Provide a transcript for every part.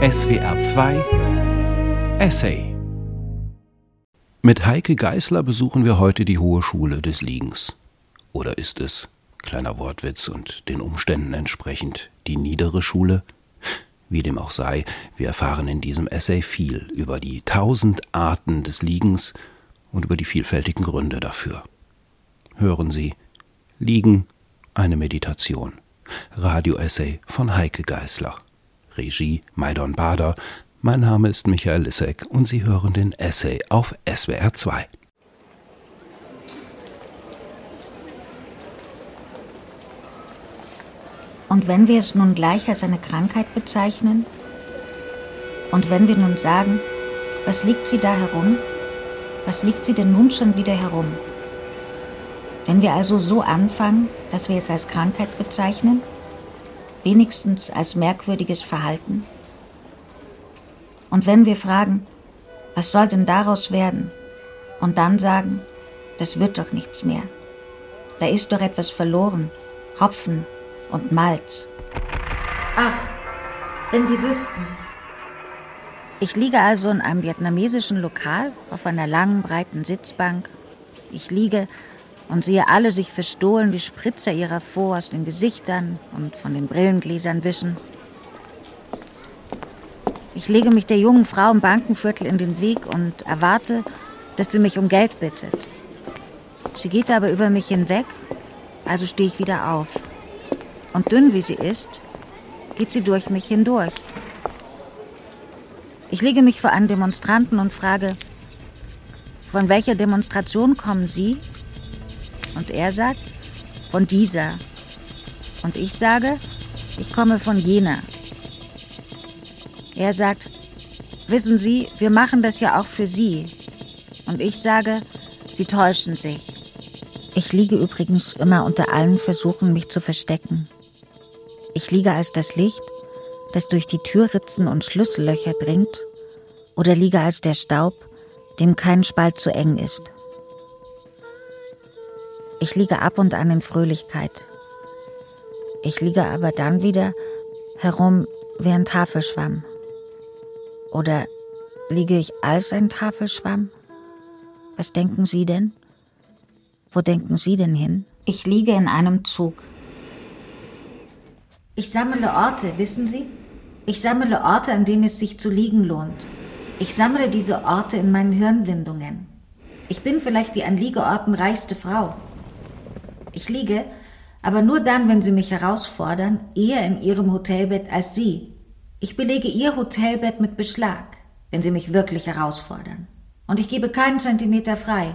SWR 2 Essay Mit Heike Geißler besuchen wir heute die Hohe Schule des Liegens. Oder ist es, kleiner Wortwitz und den Umständen entsprechend, die niedere Schule? Wie dem auch sei, wir erfahren in diesem Essay viel über die tausend Arten des Liegens und über die vielfältigen Gründe dafür. Hören Sie Liegen, eine Meditation. Radioessay von Heike Geißler. Regie Maidon Bader. Mein Name ist Michael Lissek und Sie hören den Essay auf SWR 2. Und wenn wir es nun gleich als eine Krankheit bezeichnen? Und wenn wir nun sagen, was liegt sie da herum? Was liegt sie denn nun schon wieder herum? Wenn wir also so anfangen, dass wir es als Krankheit bezeichnen, wenigstens als merkwürdiges Verhalten, und wenn wir fragen, was soll denn daraus werden, und dann sagen, das wird doch nichts mehr, da ist doch etwas verloren, Hopfen und Malz. Ach, wenn Sie wüssten. Ich liege also in einem vietnamesischen Lokal auf einer langen, breiten Sitzbank. Ich liege und sehe alle sich verstohlen die Spritzer ihrer vor aus den Gesichtern und von den Brillengläsern wischen. Ich lege mich der jungen Frau im Bankenviertel in den Weg und erwarte, dass sie mich um Geld bittet. Sie geht aber über mich hinweg, also stehe ich wieder auf. Und dünn wie sie ist, geht sie durch mich hindurch. Ich lege mich vor einen Demonstranten und frage, von welcher Demonstration kommen Sie? Und er sagt, von dieser. Und ich sage, ich komme von jener. Er sagt, wissen Sie, wir machen das ja auch für Sie. Und ich sage, Sie täuschen sich. Ich liege übrigens immer unter allen Versuchen, mich zu verstecken. Ich liege als das Licht, das durch die Türritzen und Schlüssellöcher dringt, oder liege als der Staub, dem kein Spalt zu eng ist. Ich liege ab und an in Fröhlichkeit. Ich liege aber dann wieder herum wie ein Tafelschwamm. Oder liege ich als ein Tafelschwamm? Was denken Sie denn? Wo denken Sie denn hin? Ich liege in einem Zug. Ich sammle Orte, wissen Sie? Ich sammle Orte, an denen es sich zu liegen lohnt. Ich sammle diese Orte in meinen Hirnwindungen. Ich bin vielleicht die an Liegeorten reichste Frau. Ich liege, aber nur dann, wenn Sie mich herausfordern, eher in Ihrem Hotelbett als Sie. Ich belege Ihr Hotelbett mit Beschlag, wenn Sie mich wirklich herausfordern. Und ich gebe keinen Zentimeter frei.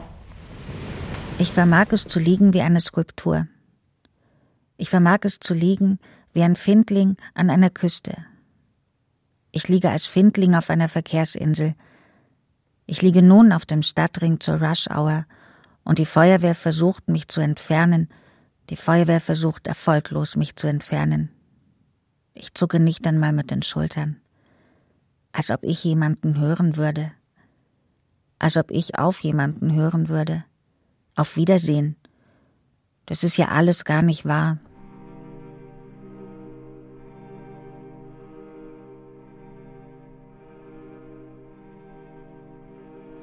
Ich vermag es zu liegen wie eine Skulptur. Ich vermag es zu liegen wie ein Findling an einer Küste. Ich liege als Findling auf einer Verkehrsinsel. Ich liege nun auf dem Stadtring zur Rush Hour und die Feuerwehr versucht, mich zu entfernen. Die Feuerwehr versucht erfolglos, mich zu entfernen. Ich zucke nicht einmal mit den Schultern. Als ob ich jemanden hören würde. Als ob ich auf jemanden hören würde. Auf Wiedersehen. Das ist ja alles gar nicht wahr.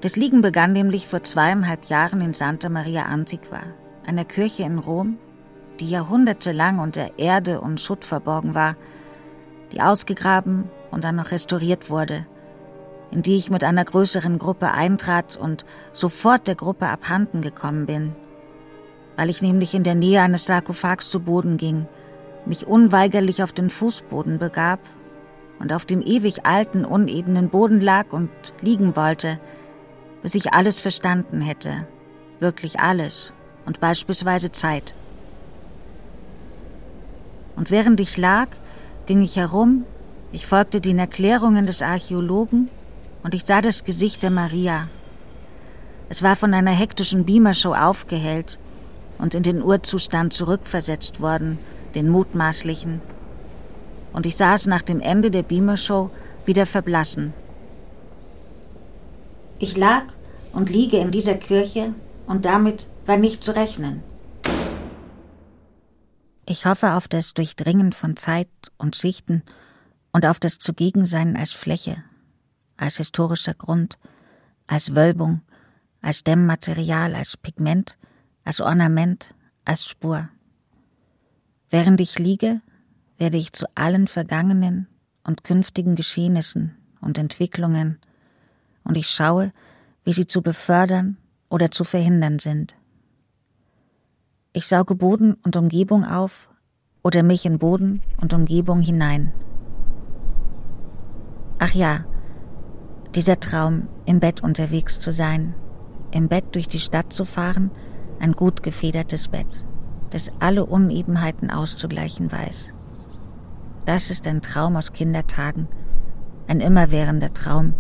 Das Liegen begann nämlich vor zweieinhalb Jahren in Santa Maria Antiqua, einer Kirche in Rom, die jahrhundertelang unter Erde und Schutt verborgen war, die ausgegraben und dann noch restauriert wurde, in die ich mit einer größeren Gruppe eintrat und sofort der Gruppe abhanden gekommen bin, weil ich nämlich in der Nähe eines Sarkophags zu Boden ging, mich unweigerlich auf den Fußboden begab und auf dem ewig alten, unebenen Boden lag und liegen wollte, bis ich alles verstanden hätte, wirklich alles und beispielsweise Zeit. Und während ich lag, ging ich herum, ich folgte den Erklärungen des Archäologen und ich sah das Gesicht der Maria. Es war von einer hektischen Beamershow aufgehellt und in den Urzustand zurückversetzt worden, den mutmaßlichen. Und ich sah es nach dem Ende der Beamershow wieder verblassen ich lag und liege in dieser Kirche und damit war nicht zu rechnen. Ich hoffe auf das Durchdringen von Zeit und Schichten und auf das Zugegensein als Fläche, als historischer Grund, als Wölbung, als Dämmmaterial, als Pigment, als Ornament, als Spur. Während ich liege, werde ich zu allen vergangenen und künftigen Geschehnissen und Entwicklungen, und ich schaue, wie sie zu befördern oder zu verhindern sind. Ich sauge Boden und Umgebung auf oder mich in Boden und Umgebung hinein. Ach ja, dieser Traum, im Bett unterwegs zu sein, im Bett durch die Stadt zu fahren, ein gut gefedertes Bett, das alle Unebenheiten auszugleichen weiß. Das ist ein Traum aus Kindertagen, ein immerwährender Traum,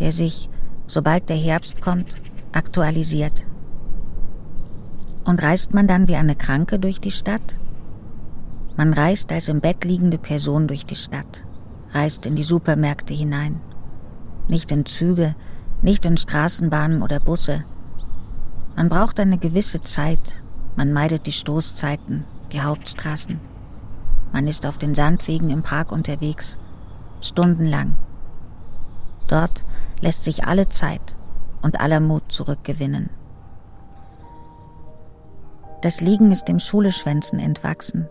der sich, sobald der Herbst kommt, aktualisiert. Und reist man dann wie eine Kranke durch die Stadt? Man reist als im Bett liegende Person durch die Stadt, reist in die Supermärkte hinein. Nicht in Züge, nicht in Straßenbahnen oder Busse. Man braucht eine gewisse Zeit, man meidet die Stoßzeiten, die Hauptstraßen. Man ist auf den Sandwegen im Park unterwegs, stundenlang. Dort lässt sich alle Zeit und aller Mut zurückgewinnen. Das Liegen ist dem Schuleschwänzen entwachsen,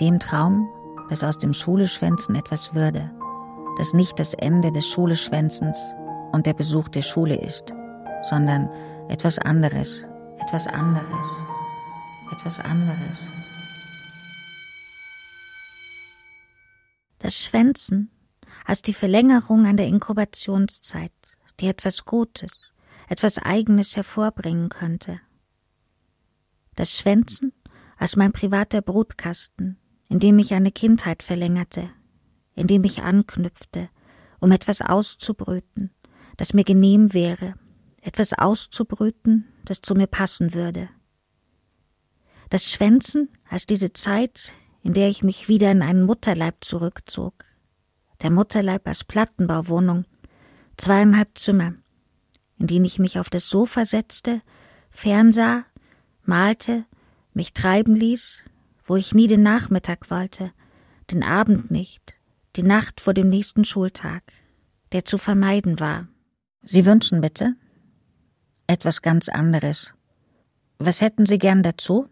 dem Traum, dass aus dem Schuleschwänzen etwas würde, das nicht das Ende des Schuleschwänzens und der Besuch der Schule ist, sondern etwas anderes, etwas anderes, etwas anderes. Das Schwänzen als die Verlängerung an der Inkubationszeit, die etwas Gutes, etwas Eigenes hervorbringen könnte. Das Schwänzen als mein privater Brutkasten, in dem ich eine Kindheit verlängerte, in dem ich anknüpfte, um etwas auszubrüten, das mir genehm wäre, etwas auszubrüten, das zu mir passen würde. Das Schwänzen als diese Zeit, in der ich mich wieder in einen Mutterleib zurückzog. Der Mutterleib als Plattenbauwohnung, zweieinhalb Zimmer, in denen ich mich auf das Sofa setzte, fernsah, malte, mich treiben ließ, wo ich nie den Nachmittag wollte, den Abend nicht, die Nacht vor dem nächsten Schultag, der zu vermeiden war. Sie wünschen bitte? Etwas ganz anderes. Was hätten Sie gern dazu?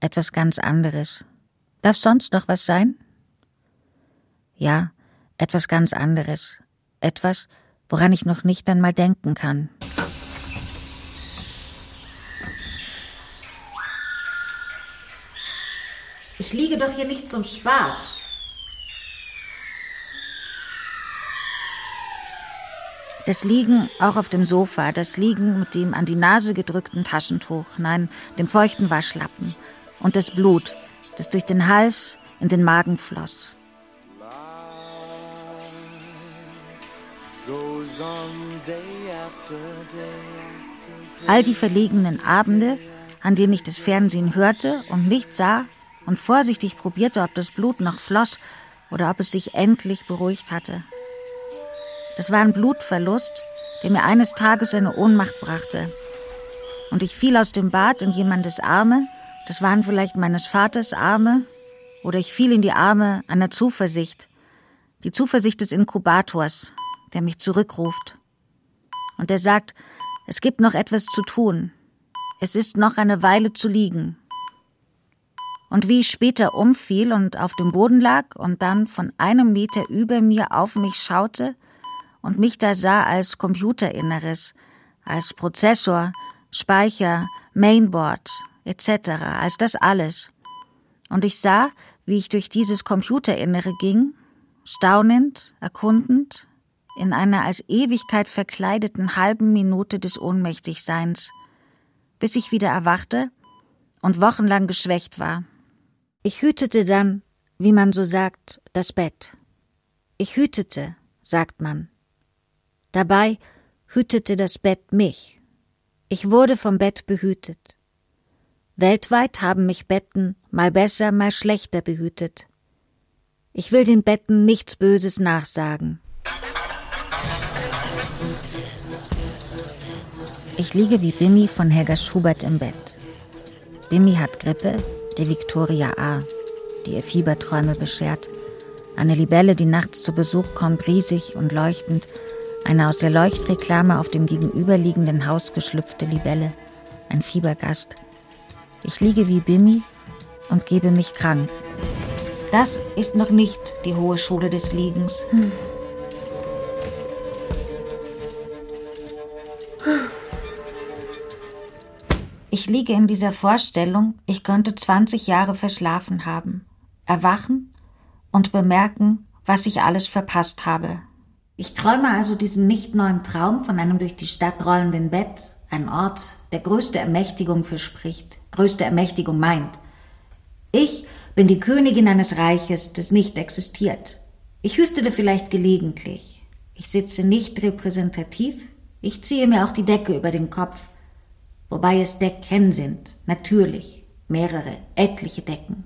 Etwas ganz anderes. Darf sonst noch was sein? Ja, etwas ganz anderes. Etwas, woran ich noch nicht einmal denken kann. Ich liege doch hier nicht zum Spaß. Das Liegen auch auf dem Sofa, das Liegen mit dem an die Nase gedrückten Taschentuch, nein, dem feuchten Waschlappen und das Blut, das durch den Hals in den Magen floss. All die verlegenen Abende, an denen ich das Fernsehen hörte und nicht sah und vorsichtig probierte, ob das Blut noch floss oder ob es sich endlich beruhigt hatte. Das war ein Blutverlust, der mir eines Tages eine Ohnmacht brachte. Und ich fiel aus dem Bad in jemandes Arme, das waren vielleicht meines Vaters Arme, oder ich fiel in die Arme einer Zuversicht, die Zuversicht des Inkubators, der mich zurückruft. Und er sagt, es gibt noch etwas zu tun. Es ist noch eine Weile zu liegen. Und wie ich später umfiel und auf dem Boden lag und dann von einem Meter über mir auf mich schaute und mich da sah als Computerinneres, als Prozessor, Speicher, Mainboard, etc., als das alles. Und ich sah, wie ich durch dieses Computerinnere ging, staunend, erkundend, in einer als Ewigkeit verkleideten halben Minute des Ohnmächtigseins, bis ich wieder erwachte und wochenlang geschwächt war. Ich hütete dann, wie man so sagt, das Bett. Ich hütete, sagt man. Dabei hütete das Bett mich. Ich wurde vom Bett behütet. Weltweit haben mich Betten mal besser, mal schlechter behütet. Ich will den Betten nichts Böses nachsagen. Ich liege wie Bimmi von Helga Schubert im Bett. Bimmi hat Grippe, der Victoria A., die ihr Fieberträume beschert. Eine Libelle, die nachts zu Besuch kommt, riesig und leuchtend. Eine aus der Leuchtreklame auf dem gegenüberliegenden Haus geschlüpfte Libelle. Ein Fiebergast. Ich liege wie Bimmi und gebe mich krank. Das ist noch nicht die hohe Schule des Liegens. Hm. Ich liege in dieser Vorstellung, ich könnte 20 Jahre verschlafen haben, erwachen und bemerken, was ich alles verpasst habe. Ich träume also diesen nicht neuen Traum von einem durch die Stadt rollenden Bett, ein Ort, der größte Ermächtigung verspricht, größte Ermächtigung meint. Ich bin die Königin eines Reiches, das nicht existiert. Ich hüstele vielleicht gelegentlich. Ich sitze nicht repräsentativ. Ich ziehe mir auch die Decke über den Kopf. Wobei es Decken sind, natürlich, mehrere, etliche Decken.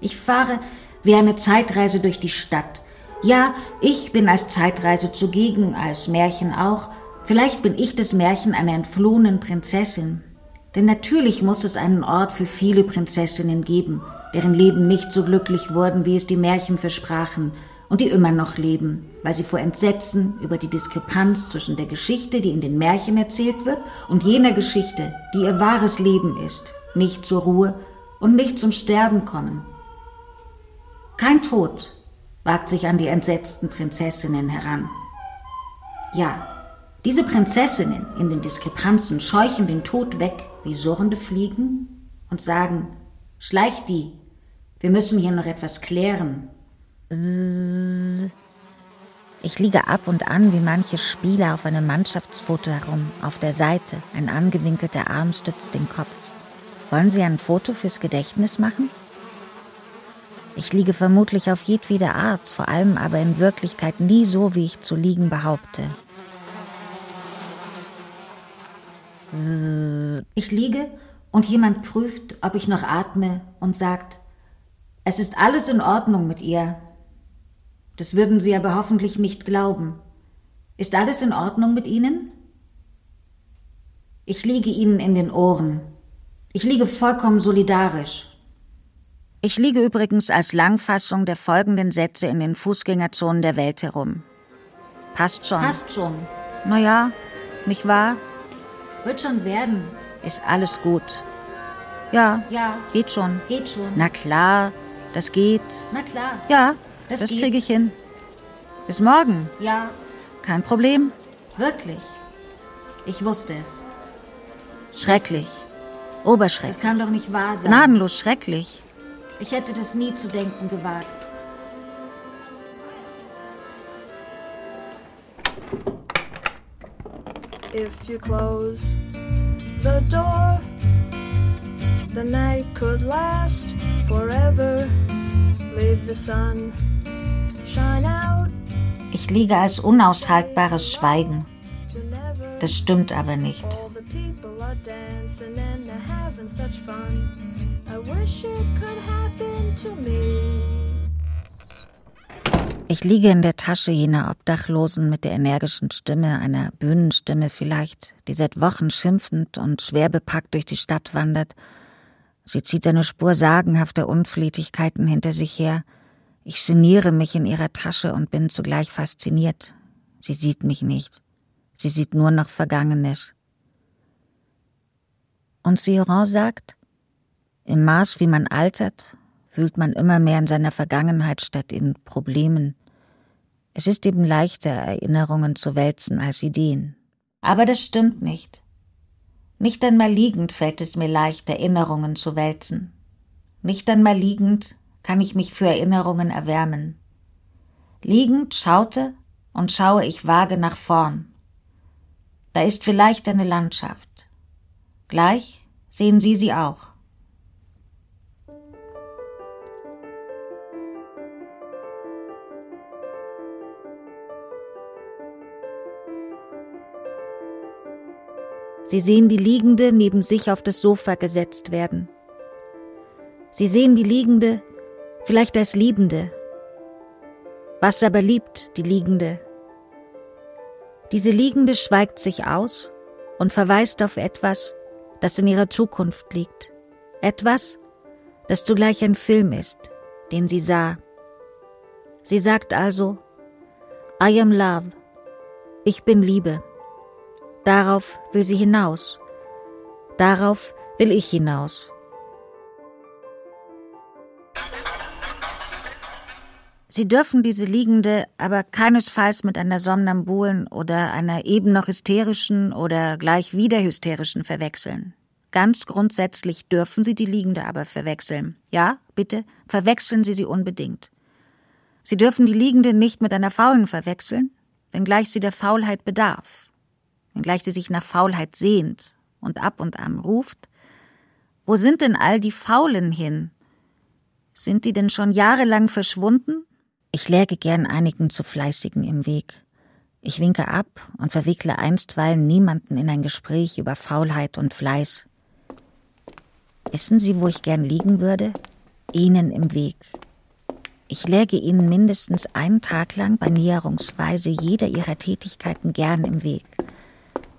Ich fahre wie eine Zeitreise durch die Stadt. Ja, ich bin als Zeitreise zugegen, als Märchen auch. Vielleicht bin ich das Märchen einer entflohenen Prinzessin, denn natürlich muss es einen Ort für viele Prinzessinnen geben, deren Leben nicht so glücklich wurden, wie es die Märchen versprachen, und die immer noch leben, weil sie vor Entsetzen über die Diskrepanz zwischen der Geschichte, die in den Märchen erzählt wird, und jener Geschichte, die ihr wahres Leben ist, nicht zur Ruhe und nicht zum Sterben kommen. Kein Tod wagt sich an die entsetzten Prinzessinnen heran. Ja, diese Prinzessinnen in den Diskrepanzen scheuchen den Tod weg wie surrende Fliegen und sagen, schleicht die, wir müssen hier noch etwas klären. Ich liege ab und an wie manche Spieler auf einem Mannschaftsfoto herum, auf der Seite, ein angewinkelter Arm stützt den Kopf. Wollen Sie ein Foto fürs Gedächtnis machen? Ich liege vermutlich auf jedwede Art, vor allem aber in Wirklichkeit nie so, wie ich zu liegen behaupte. Ich liege und jemand prüft, ob ich noch atme und sagt, es ist alles in Ordnung mit ihr. Das würden Sie aber hoffentlich nicht glauben. Ist alles in Ordnung mit Ihnen? Ich liege Ihnen in den Ohren. Ich liege vollkommen solidarisch. Ich liege übrigens als Langfassung der folgenden Sätze in den Fußgängerzonen der Welt herum. Passt schon. Passt schon. Naja, nicht wahr? Wird schon werden. Ist alles gut. Ja, ja, geht schon. Geht schon. Na klar, das geht. Na klar. Ja, das, das kriege ich hin. Bis morgen. Ja. Kein Problem. Wirklich. Ich wusste es. Schrecklich. Oberschrecklich. Das kann doch nicht wahr sein. Gnadenlos schrecklich. Ich hätte das nie zu denken gewagt. If you close the door, the night could last forever. Leave the sun. Ich liege als unaushaltbares Schweigen. Das stimmt aber nicht. Ich liege in der Tasche jener Obdachlosen mit der energischen Stimme, einer Bühnenstimme vielleicht, die seit Wochen schimpfend und schwer bepackt durch die Stadt wandert. Sie zieht eine Spur sagenhafter Unflätigkeiten hinter sich her. Ich geniere mich in ihrer Tasche und bin zugleich fasziniert. Sie sieht mich nicht. Sie sieht nur noch Vergangenes. Und Sioran sagt, im Maß, wie man altert, fühlt man immer mehr in seiner Vergangenheit statt in Problemen. Es ist eben leichter, Erinnerungen zu wälzen als Ideen. Aber das stimmt nicht. Nicht einmal liegend fällt es mir leicht, Erinnerungen zu wälzen. Nicht einmal liegend kann ich mich für Erinnerungen erwärmen. Liegend schaute und schaue ich vage nach vorn. Da ist vielleicht eine Landschaft. Gleich sehen Sie sie auch. Sie sehen die Liegende neben sich auf das Sofa gesetzt werden. Sie sehen die Liegende vielleicht als Liebende. Was aber liebt die Liegende? Diese Liegende schweigt sich aus und verweist auf etwas, das in ihrer Zukunft liegt. Etwas, das zugleich ein Film ist, den sie sah, Sie sagt also, I am love. Ich bin Liebe. Darauf will sie hinaus. Darauf will ich hinaus. Sie dürfen diese Liegende aber keinesfalls mit einer somnambulen oder einer eben noch hysterischen oder gleich wieder hysterischen verwechseln. Ganz grundsätzlich dürfen Sie die Liegende aber verwechseln. Ja, bitte, verwechseln Sie sie unbedingt. Sie dürfen die Liegende nicht mit einer Faulen verwechseln, wenngleich sie der Faulheit bedarf, wenngleich sie sich nach Faulheit sehnt und ab und an ruft. Wo sind denn all die Faulen hin? Sind die denn schon jahrelang verschwunden? Ich läge gern einigen zu Fleißigen im Weg. Ich winke ab und verwickle einstweilen niemanden in ein Gespräch über Faulheit und Fleiß. Wissen Sie, wo ich gern liegen würde? Ihnen im Weg. Ich läge Ihnen mindestens einen Tag lang bei Näherungsweise jeder Ihrer Tätigkeiten gern im Weg.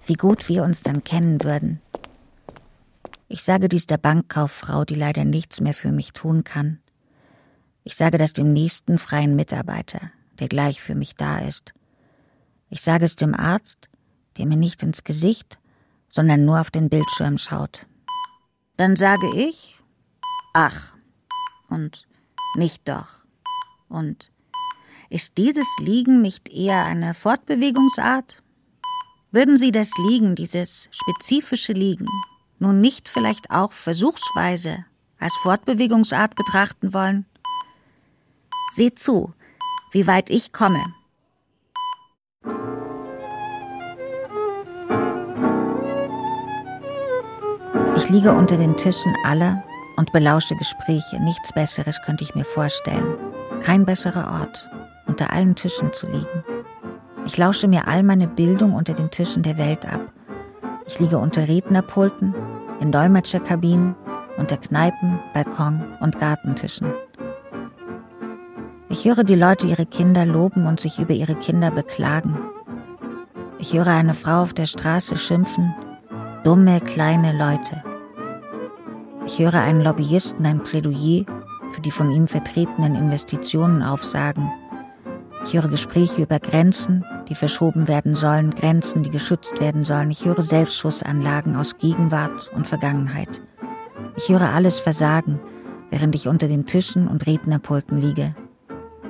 Wie gut wir uns dann kennen würden. Ich sage dies der Bankkauffrau, die leider nichts mehr für mich tun kann. Ich sage das dem nächsten freien Mitarbeiter, der gleich für mich da ist. Ich sage es dem Arzt, der mir nicht ins Gesicht, sondern nur auf den Bildschirm schaut. Dann sage ich, ach, und nicht doch. Und ist dieses Liegen nicht eher eine Fortbewegungsart? Würden Sie das Liegen, dieses spezifische Liegen, nun nicht vielleicht auch versuchsweise als Fortbewegungsart betrachten wollen? Seht zu, wie weit ich komme. Ich liege unter den Tischen aller und belausche Gespräche. Nichts Besseres könnte ich mir vorstellen. Kein besserer Ort, unter allen Tischen zu liegen. Ich lausche mir all meine Bildung unter den Tischen der Welt ab. Ich liege unter Rednerpulten, in Dolmetscherkabinen, unter Kneipen, Balkon und Gartentischen. Ich höre die Leute ihre Kinder loben und sich über ihre Kinder beklagen. Ich höre eine Frau auf der Straße schimpfen, dumme kleine Leute. Ich höre einen Lobbyisten ein Plädoyer für die von ihm vertretenen Investitionen aufsagen. Ich höre Gespräche über Grenzen, die verschoben werden sollen, Grenzen, die geschützt werden sollen. Ich höre Selbstschussanlagen aus Gegenwart und Vergangenheit. Ich höre alles versagen, während ich unter den Tischen und Rednerpulten liege.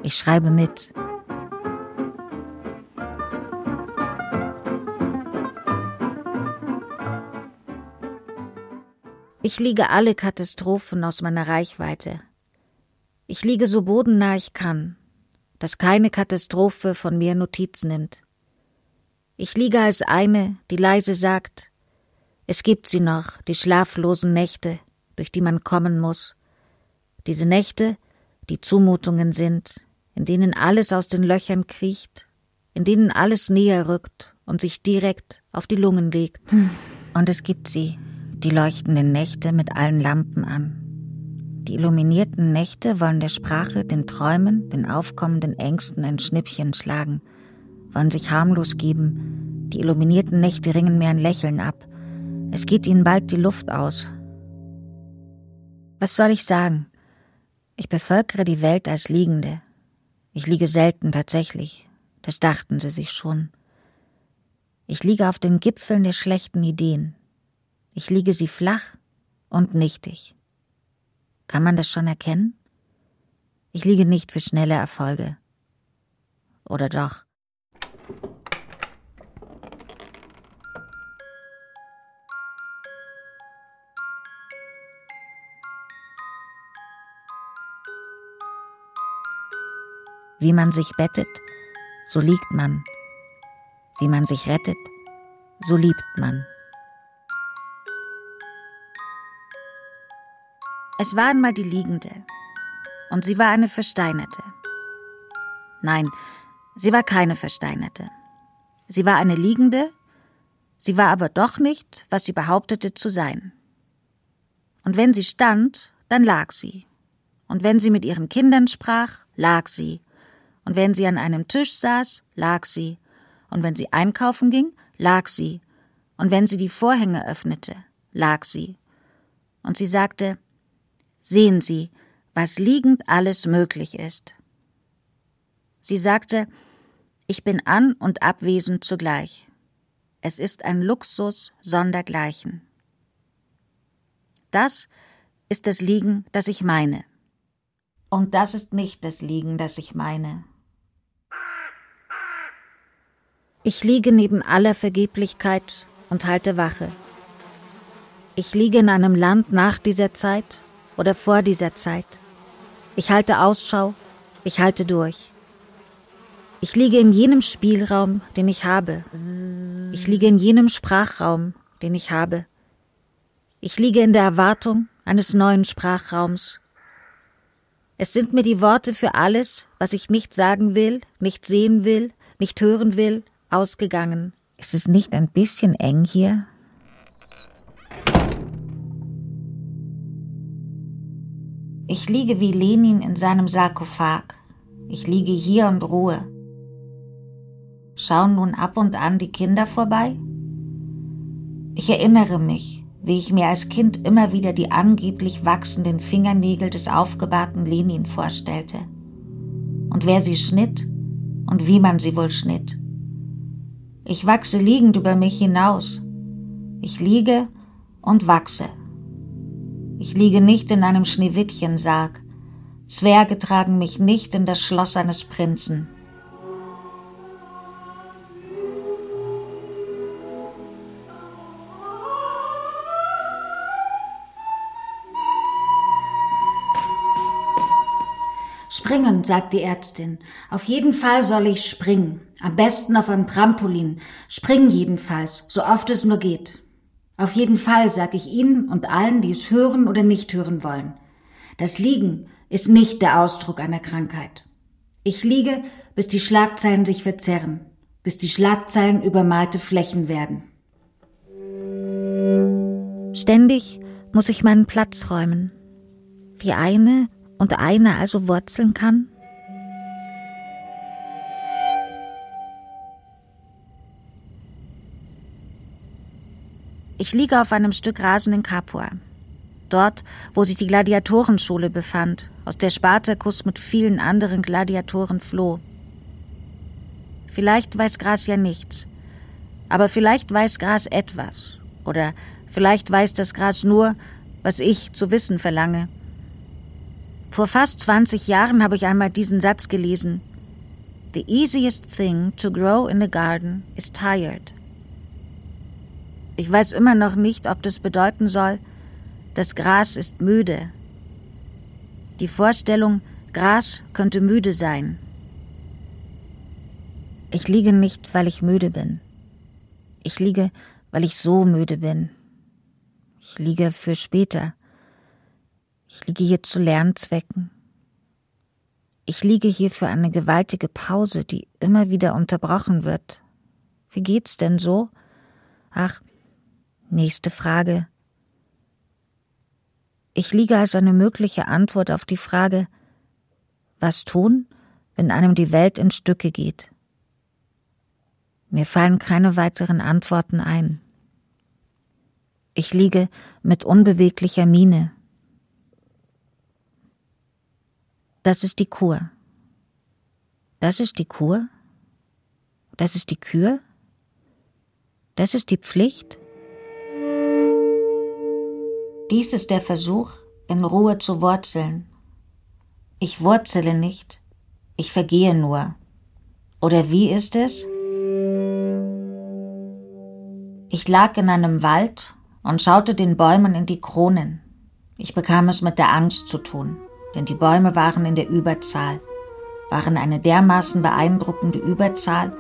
Ich schreibe mit. Ich liege alle Katastrophen aus meiner Reichweite. Ich liege so bodennah ich kann, dass keine Katastrophe von mir Notiz nimmt. Ich liege als eine, die leise sagt, es gibt sie noch, die schlaflosen Nächte, durch die man kommen muss. Diese Nächte, die Zumutungen sind, in denen alles aus den Löchern kriecht, in denen alles näher rückt und sich direkt auf die Lungen legt. Und es gibt sie, die leuchtenden Nächte mit allen Lampen an. Die illuminierten Nächte wollen der Sprache, den Träumen, den aufkommenden Ängsten ein Schnippchen schlagen, wollen sich harmlos geben. Die illuminierten Nächte ringen mir ein Lächeln ab. Es geht ihnen bald die Luft aus. Was soll ich sagen? Ich bevölkere die Welt als Liegende, ich liege selten tatsächlich, das dachten sie sich schon. Ich liege auf den Gipfeln der schlechten Ideen. Ich liege sie flach und nichtig. Kann man das schon erkennen? Ich liege nicht für schnelle Erfolge. Oder doch? Wie man sich bettet, so liegt man. Wie man sich rettet, so liebt man. Es war einmal die Liegende, und sie war eine Versteinerte. Nein, sie war keine Versteinerte. Sie war eine Liegende, sie war aber doch nicht, was sie behauptete zu sein. Und wenn sie stand, dann lag sie. Und wenn sie mit ihren Kindern sprach, lag sie und wenn sie an einem Tisch saß, lag sie, und wenn sie einkaufen ging, lag sie, und wenn sie die Vorhänge öffnete, lag sie. Und sie sagte, Sehen Sie, was liegend alles möglich ist. Sie sagte, ich bin an und abwesend zugleich. Es ist ein Luxus sondergleichen. Das ist das Liegen, das ich meine. Und das ist nicht das Liegen, das ich meine. Ich liege neben aller Vergeblichkeit und halte Wache. Ich liege in einem Land nach dieser Zeit oder vor dieser Zeit. Ich halte Ausschau, ich halte durch. Ich liege in jenem Spielraum, den ich habe. Ich liege in jenem Sprachraum, den ich habe. Ich liege in der Erwartung eines neuen Sprachraums. Es sind mir die Worte für alles, was ich nicht sagen will, nicht sehen will, nicht hören will, ausgegangen. Ist es nicht ein bisschen eng hier? Ich liege wie Lenin in seinem Sarkophag. Ich liege hier und ruhe. Schauen nun ab und an die Kinder vorbei? Ich erinnere mich, wie ich mir als Kind immer wieder die angeblich wachsenden Fingernägel des aufgebahrten Lenin vorstellte. Und wer sie schnitt und wie man sie wohl schnitt. Ich wachse liegend über mich hinaus. Ich liege und wachse. Ich liege nicht in einem Schneewittchensarg. Zwerge tragen mich nicht in das Schloss eines Prinzen. Springen, sagt die Ärztin. Auf jeden Fall soll ich springen. Am besten auf einem Trampolin. Springen jedenfalls, so oft es nur geht. Auf jeden Fall, sag ich Ihnen und allen, die es hören oder nicht hören wollen. Das Liegen ist nicht der Ausdruck einer Krankheit. Ich liege, bis die Schlagzeilen sich verzerren, bis die Schlagzeilen übermalte Flächen werden. Ständig muss ich meinen Platz räumen. Wie eine und eine also wurzeln kann? Ich liege auf einem Stück Rasen in Capua. Dort, wo sich die Gladiatorenschule befand, aus der Spartacus mit vielen anderen Gladiatoren floh. Vielleicht weiß Gras ja nichts, aber vielleicht weiß Gras etwas, oder vielleicht weiß das Gras nur, was ich zu wissen verlange. Vor fast 20 Jahren habe ich einmal diesen Satz gelesen. The easiest thing to grow in a garden is tired. Ich weiß immer noch nicht, ob das bedeuten soll, das Gras ist müde. Die Vorstellung, Gras könnte müde sein. Ich liege nicht, weil ich müde bin. Ich liege, weil ich so müde bin. Ich liege für später. Ich liege hier zu Lernzwecken. Ich liege hier für eine gewaltige Pause, die immer wieder unterbrochen wird. Wie geht's denn so? Ach, nächste Frage. Ich liege als eine mögliche Antwort auf die Frage, was tun, wenn einem die Welt in Stücke geht? Mir fallen keine weiteren Antworten ein. Ich liege mit unbeweglicher Miene, Das ist die Kur. Das ist die Kur? Das ist die Kür? Das ist die Pflicht? Dies ist der Versuch, in Ruhe zu wurzeln. Ich wurzele nicht, ich vergehe nur. Oder wie ist es? Ich lag in einem Wald und schaute den Bäumen in die Kronen. Ich bekam es mit der Angst zu tun denn die Bäume waren in der Überzahl, waren eine dermaßen beeindruckende Überzahl,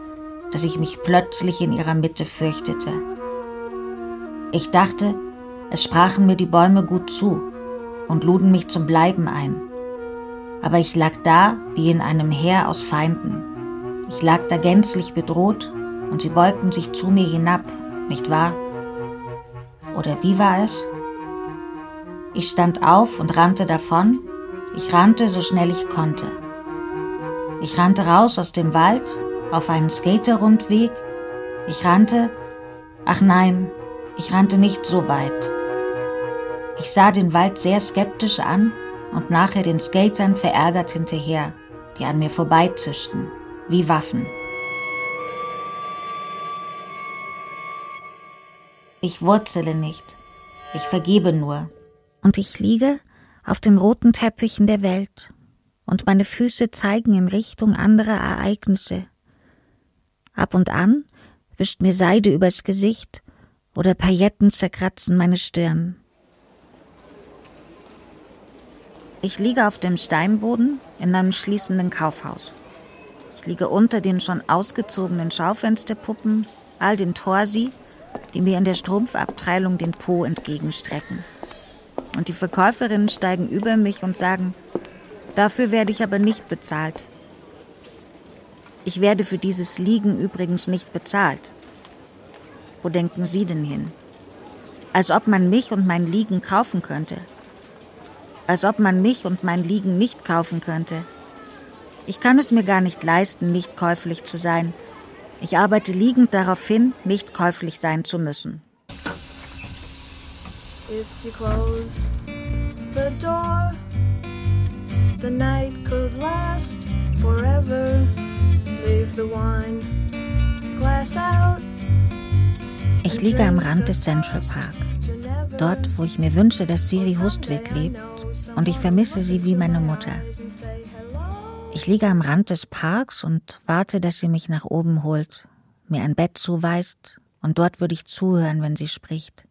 dass ich mich plötzlich in ihrer Mitte fürchtete. Ich dachte, es sprachen mir die Bäume gut zu und luden mich zum Bleiben ein. Aber ich lag da wie in einem Heer aus Feinden. Ich lag da gänzlich bedroht und sie beugten sich zu mir hinab, nicht wahr? Oder wie war es? Ich stand auf und rannte davon ich rannte so schnell ich konnte. Ich rannte raus aus dem Wald auf einen Skaterrundweg. Ich rannte, ach nein, ich rannte nicht so weit. Ich sah den Wald sehr skeptisch an und nachher den Skatern verärgert hinterher. die an mir vorbeizischten, wie Waffen. Ich wurzele nicht, ich vergebe nur. Und ich liege auf den roten Teppichen der Welt, und meine Füße zeigen in Richtung anderer Ereignisse. Ab und an wischt mir Seide übers Gesicht oder Pailletten zerkratzen meine Stirn. Ich liege auf dem Steinboden in einem schließenden Kaufhaus. Ich liege unter den schon ausgezogenen Schaufensterpuppen, all den Torsi, die mir in der Strumpfabteilung den Po entgegenstrecken. Und die Verkäuferinnen steigen über mich und sagen, dafür werde ich aber nicht bezahlt. Ich werde für dieses Liegen übrigens nicht bezahlt. Wo denken Sie denn hin? Als ob man mich und mein Liegen kaufen könnte. Als ob man mich und mein Liegen nicht kaufen könnte. Ich kann es mir gar nicht leisten, nicht käuflich zu sein. Ich arbeite liegend darauf hin, nicht käuflich sein zu müssen. If you close the door, the night could last forever. Leave the wine glass out. Ich liege am Rand des Central Park. Dort, wo ich mir wünsche, dass Siri Hustwig lebt. Und ich vermisse sie wie meine Mutter. Ich liege am Rand des Parks und warte, dass sie mich nach oben holt, mir ein Bett zuweist, und dort würde ich zuhören, wenn sie spricht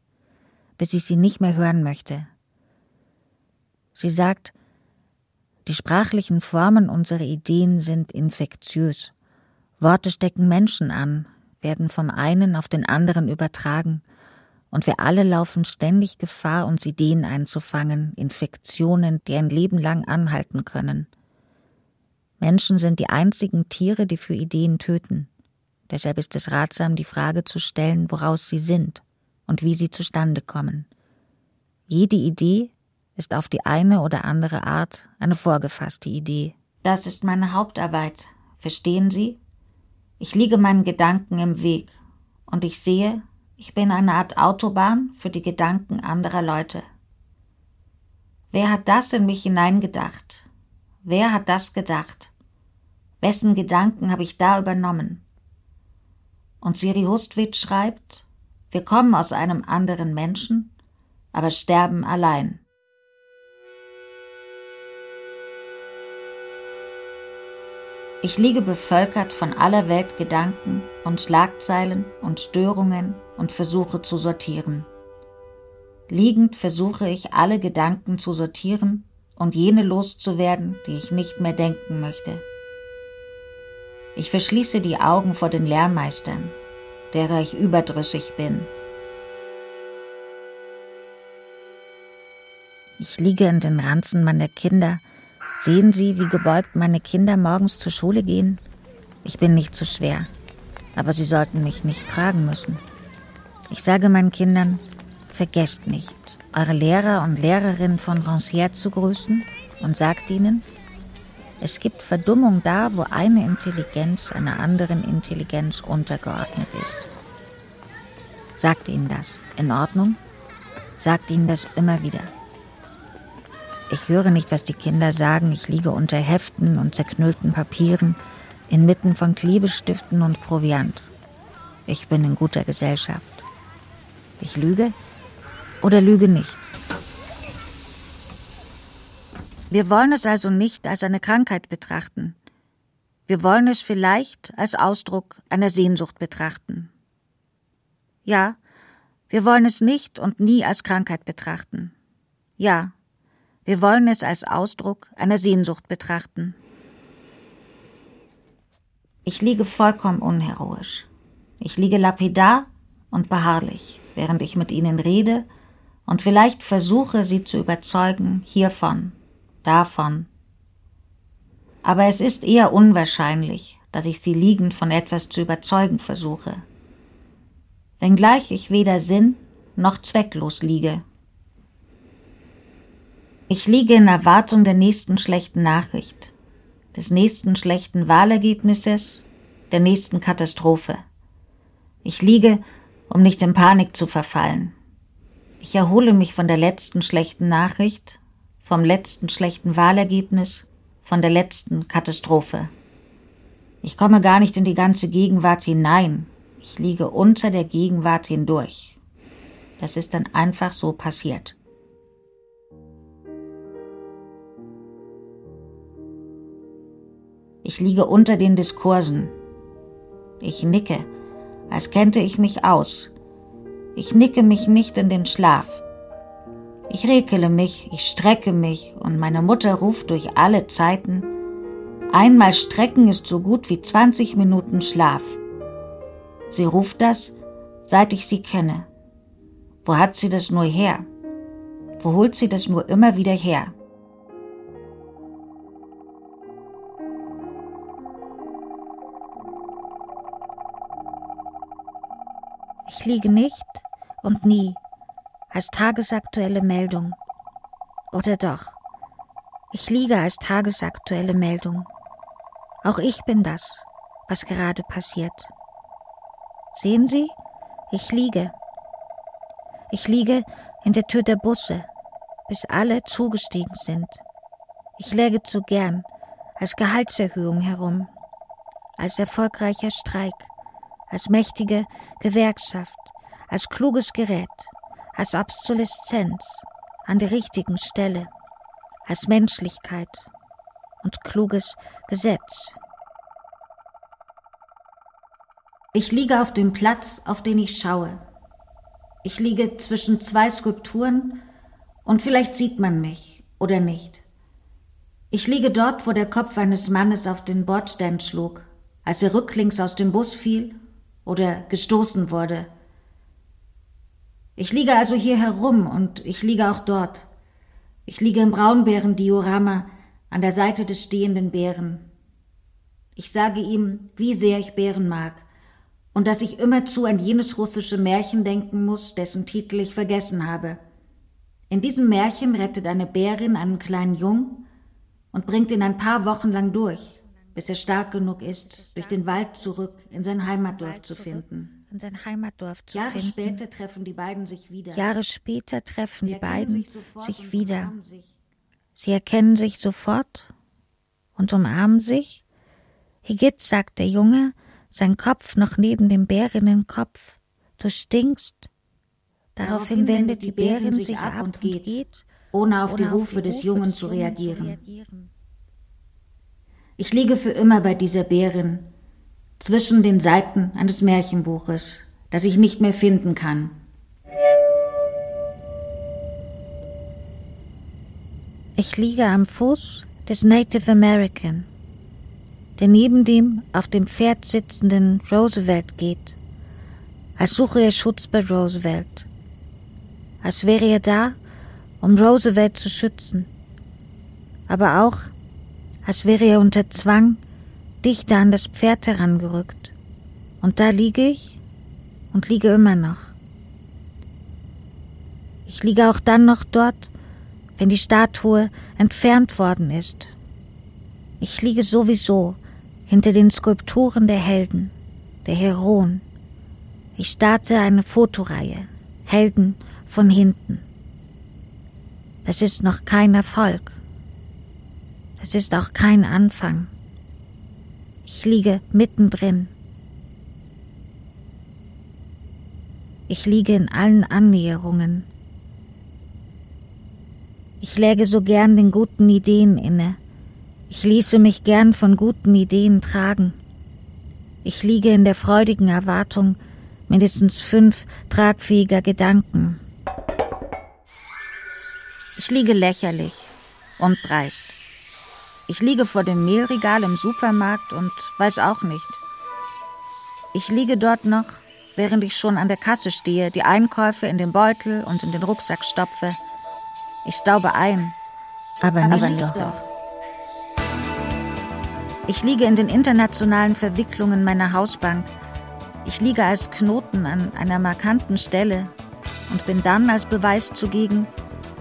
bis ich sie nicht mehr hören möchte. Sie sagt, die sprachlichen Formen unserer Ideen sind infektiös. Worte stecken Menschen an, werden vom einen auf den anderen übertragen, und wir alle laufen ständig Gefahr, uns Ideen einzufangen, Infektionen, die ein Leben lang anhalten können. Menschen sind die einzigen Tiere, die für Ideen töten. Deshalb ist es ratsam, die Frage zu stellen, woraus sie sind und wie sie zustande kommen. Jede Idee ist auf die eine oder andere Art eine vorgefasste Idee. Das ist meine Hauptarbeit. Verstehen Sie? Ich liege meinen Gedanken im Weg und ich sehe, ich bin eine Art Autobahn für die Gedanken anderer Leute. Wer hat das in mich hineingedacht? Wer hat das gedacht? Wessen Gedanken habe ich da übernommen? Und Siri Hustwitz schreibt, wir kommen aus einem anderen Menschen, aber sterben allein. Ich liege bevölkert von aller Welt Gedanken und Schlagzeilen und Störungen und versuche zu sortieren. Liegend versuche ich alle Gedanken zu sortieren und jene loszuwerden, die ich nicht mehr denken möchte. Ich verschließe die Augen vor den Lehrmeistern, derer ich überdrüssig bin. Ich liege in den Ranzen meiner Kinder. Sehen Sie, wie gebeugt meine Kinder morgens zur Schule gehen? Ich bin nicht zu schwer, aber sie sollten mich nicht tragen müssen. Ich sage meinen Kindern, vergesst nicht, eure Lehrer und Lehrerinnen von Rancière zu grüßen und sagt ihnen, es gibt Verdummung da, wo eine Intelligenz einer anderen Intelligenz untergeordnet ist. Sagt ihnen das. In Ordnung? Sagt ihnen das immer wieder. Ich höre nicht, was die Kinder sagen. Ich liege unter Heften und zerknüllten Papieren, inmitten von Klebestiften und Proviant. Ich bin in guter Gesellschaft. Ich lüge oder lüge nicht. Wir wollen es also nicht als eine Krankheit betrachten. Wir wollen es vielleicht als Ausdruck einer Sehnsucht betrachten. Ja, wir wollen es nicht und nie als Krankheit betrachten. Ja, wir wollen es als Ausdruck einer Sehnsucht betrachten. Ich liege vollkommen unheroisch. Ich liege lapidar und beharrlich, während ich mit ihnen rede und vielleicht versuche, sie zu überzeugen hiervon, davon. Aber es ist eher unwahrscheinlich, dass ich sie liegend von etwas zu überzeugen versuche. Wenngleich ich weder sinn noch zwecklos liege. Ich liege in Erwartung der nächsten schlechten Nachricht, des nächsten schlechten Wahlergebnisses, der nächsten Katastrophe. Ich liege, um nicht in Panik zu verfallen. Ich erhole mich von der letzten schlechten Nachricht, vom letzten schlechten Wahlergebnis, von der letzten Katastrophe. Ich komme gar nicht in die ganze Gegenwart hinein. Ich liege unter der Gegenwart hindurch. Das ist dann einfach so passiert. Ich liege unter den Diskursen. Ich nicke, als kennte ich mich aus. Ich nicke mich nicht in den Schlaf. Ich rekele mich, ich strecke mich, und meine Mutter ruft durch alle Zeiten Einmal strecken ist so gut wie 20 Minuten Schlaf. Sie ruft das, seit ich sie kenne. Wo hat sie das nur her? Wo holt sie das nur immer wieder her? Ich liege nicht und nie als tagesaktuelle Meldung. Oder doch? Ich liege als tagesaktuelle Meldung. Auch ich bin das, was gerade passiert. Sehen Sie, ich liege. Ich liege in der Tür der Busse, bis alle zugestiegen sind. Ich läge zu gern als Gehaltserhöhung herum, als erfolgreicher Streik, als mächtige Gewerkschaft, als kluges Gerät, als Obsoleszenz an der richtigen Stelle, als Menschlichkeit und kluges Gesetz. Ich liege auf dem Platz, auf den ich schaue. Ich liege zwischen zwei Skulpturen und vielleicht sieht man mich oder nicht. Ich liege dort, wo der Kopf eines Mannes auf den Bordstein schlug, als er rücklings aus dem Bus fiel oder gestoßen wurde. Ich liege also hier herum und ich liege auch dort. Ich liege im Braunbärendiorama an der Seite des stehenden Bären. Ich sage ihm, wie sehr ich Bären mag und dass ich immerzu an jenes russische Märchen denken muss, dessen Titel ich vergessen habe. In diesem Märchen rettet eine Bärin einen kleinen Jung und bringt ihn ein paar Wochen lang durch, bis er stark genug ist, durch den Wald zurück in sein Heimatdorf zu finden in sein Heimatdorf zu Jahre finden. später treffen die beiden sich wieder. Jahre später treffen Sie die erkennen beiden sofort sich und wieder. umarmen sich. Sie erkennen sich sofort und umarmen sich. Higit, sagt der Junge, sein Kopf noch neben dem Bärinnenkopf. Du stinkst. Daraufhin wendet die Bärin sich ab und geht, ohne auf die ohne Rufe des Jungen zu Jungen reagieren. Ich liege für immer bei dieser Bärin, zwischen den Seiten eines Märchenbuches, das ich nicht mehr finden kann. Ich liege am Fuß des Native American, der neben dem auf dem Pferd sitzenden Roosevelt geht, als suche er Schutz bei Roosevelt, als wäre er da, um Roosevelt zu schützen, aber auch, als wäre er unter Zwang dichter an das Pferd herangerückt. Und da liege ich und liege immer noch. Ich liege auch dann noch dort, wenn die Statue entfernt worden ist. Ich liege sowieso hinter den Skulpturen der Helden, der Heroen. Ich starte eine Fotoreihe, Helden von hinten. Das ist noch kein Erfolg. Das ist auch kein Anfang. Ich liege mittendrin. Ich liege in allen Annäherungen. Ich läge so gern den guten Ideen inne. Ich ließe mich gern von guten Ideen tragen. Ich liege in der freudigen Erwartung mindestens fünf tragfähiger Gedanken. Ich liege lächerlich und dreist. Ich liege vor dem Mehlregal im Supermarkt und weiß auch nicht. Ich liege dort noch, während ich schon an der Kasse stehe, die Einkäufe in den Beutel und in den Rucksack stopfe. Ich staube ein, aber nicht, Aber nicht doch. doch. Ich liege in den internationalen Verwicklungen meiner Hausbank. Ich liege als Knoten an einer markanten Stelle und bin dann als Beweis zugegen,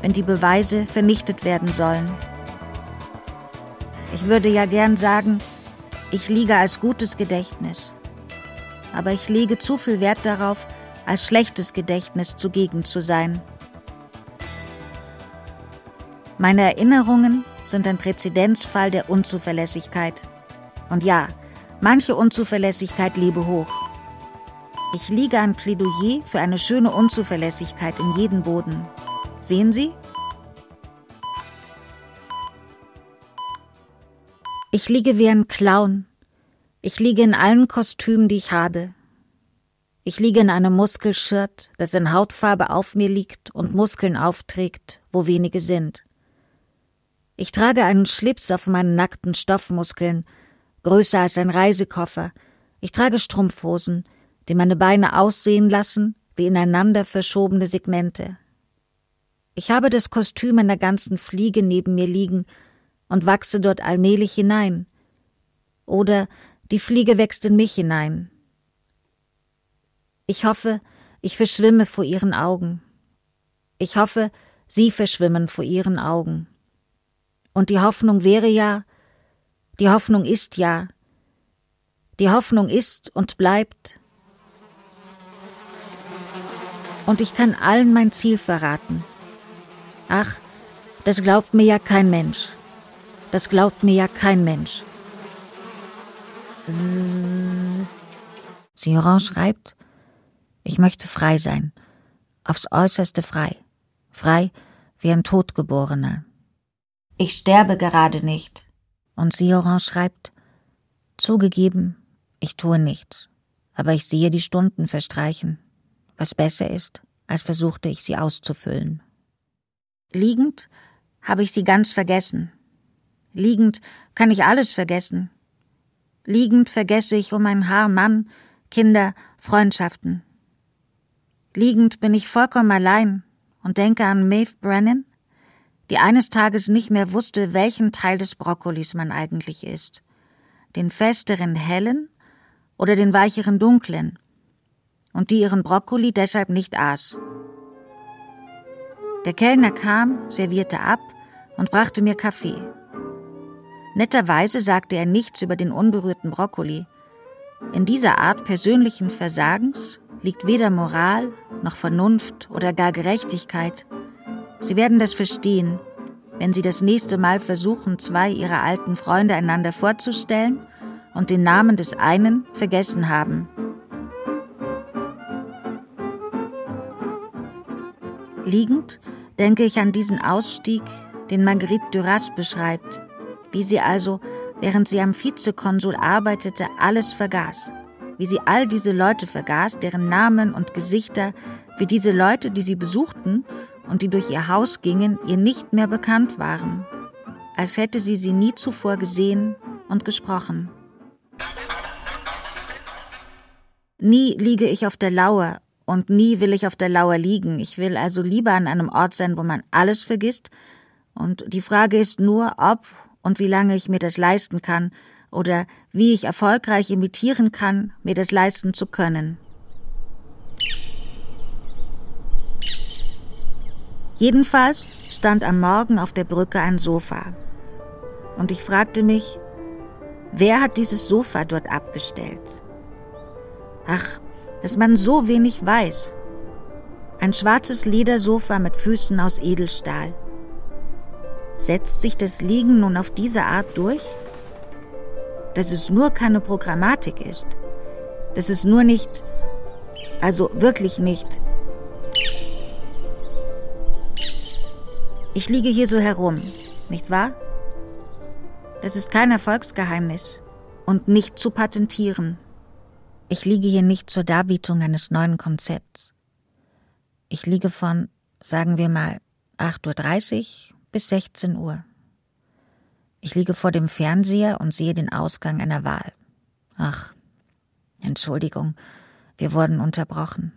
wenn die Beweise vernichtet werden sollen. Ich würde ja gern sagen, ich liege als gutes Gedächtnis. Aber ich lege zu viel Wert darauf, als schlechtes Gedächtnis zugegen zu sein. Meine Erinnerungen sind ein Präzedenzfall der Unzuverlässigkeit. Und ja, manche Unzuverlässigkeit lebe hoch. Ich liege ein Plädoyer für eine schöne Unzuverlässigkeit in jeden Boden. Sehen Sie? Ich liege wie ein Clown. Ich liege in allen Kostümen, die ich habe. Ich liege in einem Muskelshirt, das in Hautfarbe auf mir liegt und Muskeln aufträgt, wo wenige sind. Ich trage einen Schlips auf meinen nackten Stoffmuskeln, größer als ein Reisekoffer. Ich trage Strumpfhosen, die meine Beine aussehen lassen wie ineinander verschobene Segmente. Ich habe das Kostüm einer ganzen Fliege neben mir liegen und wachse dort allmählich hinein. Oder die Fliege wächst in mich hinein. Ich hoffe, ich verschwimme vor ihren Augen. Ich hoffe, sie verschwimmen vor ihren Augen. Und die Hoffnung wäre ja, die Hoffnung ist ja, die Hoffnung ist und bleibt. Und ich kann allen mein Ziel verraten. Ach, das glaubt mir ja kein Mensch. Das glaubt mir ja kein Mensch. Siron schreibt, ich möchte frei sein, aufs äußerste frei, frei wie ein Totgeborener. Ich sterbe gerade nicht. Und Sioran schreibt, zugegeben, ich tue nichts, aber ich sehe die Stunden verstreichen, was besser ist, als versuchte ich sie auszufüllen. Liegend habe ich sie ganz vergessen. Liegend kann ich alles vergessen. Liegend vergesse ich um ein Haar Mann, Kinder, Freundschaften. Liegend bin ich vollkommen allein und denke an Maeve Brennan, die eines Tages nicht mehr wusste, welchen Teil des Brokkolis man eigentlich isst. Den festeren hellen oder den weicheren dunklen. Und die ihren Brokkoli deshalb nicht aß. Der Kellner kam, servierte ab und brachte mir Kaffee. Netterweise sagte er nichts über den unberührten Brokkoli. In dieser Art persönlichen Versagens liegt weder Moral noch Vernunft oder gar Gerechtigkeit, Sie werden das verstehen, wenn Sie das nächste Mal versuchen, zwei Ihrer alten Freunde einander vorzustellen und den Namen des einen vergessen haben. Liegend denke ich an diesen Ausstieg, den Marguerite Duras beschreibt, wie sie also, während sie am Vizekonsul arbeitete, alles vergaß, wie sie all diese Leute vergaß, deren Namen und Gesichter, wie diese Leute, die sie besuchten und die durch ihr Haus gingen, ihr nicht mehr bekannt waren, als hätte sie sie nie zuvor gesehen und gesprochen. Nie liege ich auf der Lauer und nie will ich auf der Lauer liegen. Ich will also lieber an einem Ort sein, wo man alles vergisst. Und die Frage ist nur, ob und wie lange ich mir das leisten kann oder wie ich erfolgreich imitieren kann, mir das leisten zu können. Jedenfalls stand am Morgen auf der Brücke ein Sofa. Und ich fragte mich, wer hat dieses Sofa dort abgestellt? Ach, dass man so wenig weiß. Ein schwarzes Ledersofa mit Füßen aus Edelstahl. Setzt sich das Liegen nun auf diese Art durch? Dass es nur keine Programmatik ist. Dass es nur nicht, also wirklich nicht Ich liege hier so herum, nicht wahr? Es ist kein Erfolgsgeheimnis und nicht zu patentieren. Ich liege hier nicht zur Darbietung eines neuen Konzepts. Ich liege von, sagen wir mal, 8.30 Uhr bis 16 Uhr. Ich liege vor dem Fernseher und sehe den Ausgang einer Wahl. Ach, Entschuldigung, wir wurden unterbrochen.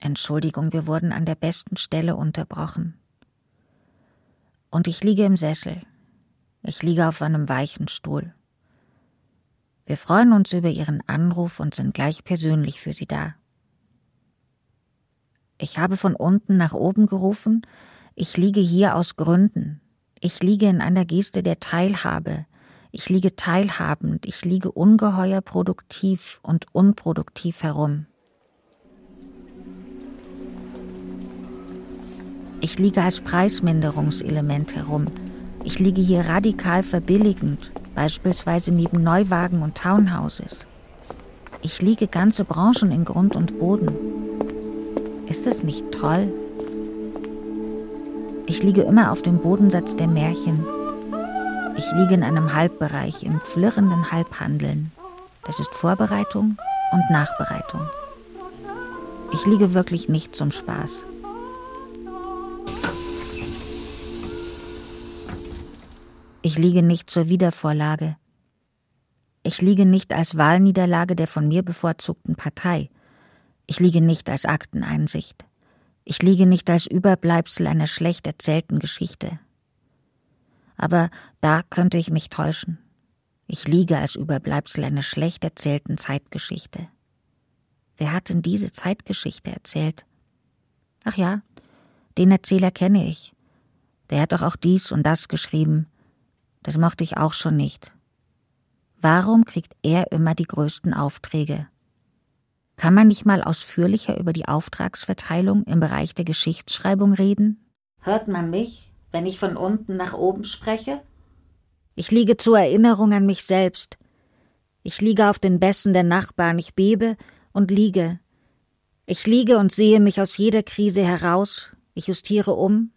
Entschuldigung, wir wurden an der besten Stelle unterbrochen. Und ich liege im Sessel. Ich liege auf einem weichen Stuhl. Wir freuen uns über Ihren Anruf und sind gleich persönlich für Sie da. Ich habe von unten nach oben gerufen, ich liege hier aus Gründen. Ich liege in einer Geste der Teilhabe. Ich liege teilhabend, ich liege ungeheuer produktiv und unproduktiv herum. Ich liege als Preisminderungselement herum. Ich liege hier radikal verbilligend, beispielsweise neben Neuwagen und Townhouses. Ich liege ganze Branchen in Grund und Boden. Ist es nicht toll? Ich liege immer auf dem Bodensatz der Märchen. Ich liege in einem Halbbereich, im flirrenden Halbhandeln. Das ist Vorbereitung und Nachbereitung. Ich liege wirklich nicht zum Spaß. Ich liege nicht zur Wiedervorlage. Ich liege nicht als Wahlniederlage der von mir bevorzugten Partei. Ich liege nicht als Akteneinsicht. Ich liege nicht als Überbleibsel einer schlecht erzählten Geschichte. Aber da könnte ich mich täuschen. Ich liege als Überbleibsel einer schlecht erzählten Zeitgeschichte. Wer hat denn diese Zeitgeschichte erzählt? Ach ja, den Erzähler kenne ich. Der hat doch auch dies und das geschrieben. Das mochte ich auch schon nicht. Warum kriegt er immer die größten Aufträge? Kann man nicht mal ausführlicher über die Auftragsverteilung im Bereich der Geschichtsschreibung reden? Hört man mich, wenn ich von unten nach oben spreche? Ich liege zur Erinnerung an mich selbst. Ich liege auf den Bässen der Nachbarn, ich bebe und liege. Ich liege und sehe mich aus jeder Krise heraus, ich justiere um,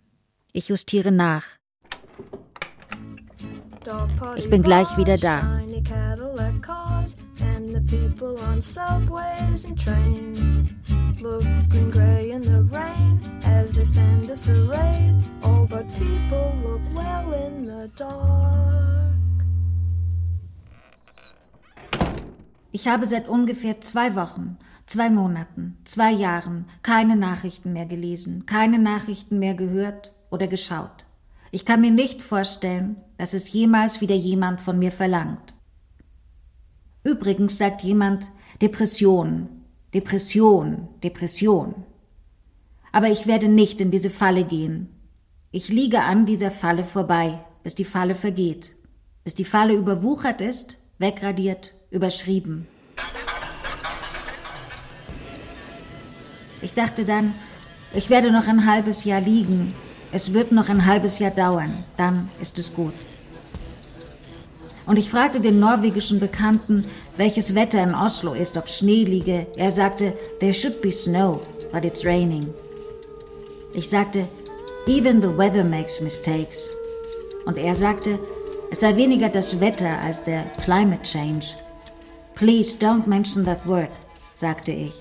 ich justiere nach. Ich bin gleich wieder da. Ich habe seit ungefähr zwei Wochen, zwei Monaten, zwei Jahren keine Nachrichten mehr gelesen, keine Nachrichten mehr gehört oder geschaut. Ich kann mir nicht vorstellen, dass es jemals wieder jemand von mir verlangt. Übrigens sagt jemand Depression, Depression, Depression. Aber ich werde nicht in diese Falle gehen. Ich liege an dieser Falle vorbei, bis die Falle vergeht, bis die Falle überwuchert ist, wegradiert, überschrieben. Ich dachte dann, ich werde noch ein halbes Jahr liegen, es wird noch ein halbes Jahr dauern, dann ist es gut. Und ich fragte den norwegischen Bekannten, welches Wetter in Oslo ist, ob Schnee liege. Er sagte, there should be snow, but it's raining. Ich sagte, even the weather makes mistakes. Und er sagte, es sei weniger das Wetter als der climate change. Please don't mention that word, sagte ich.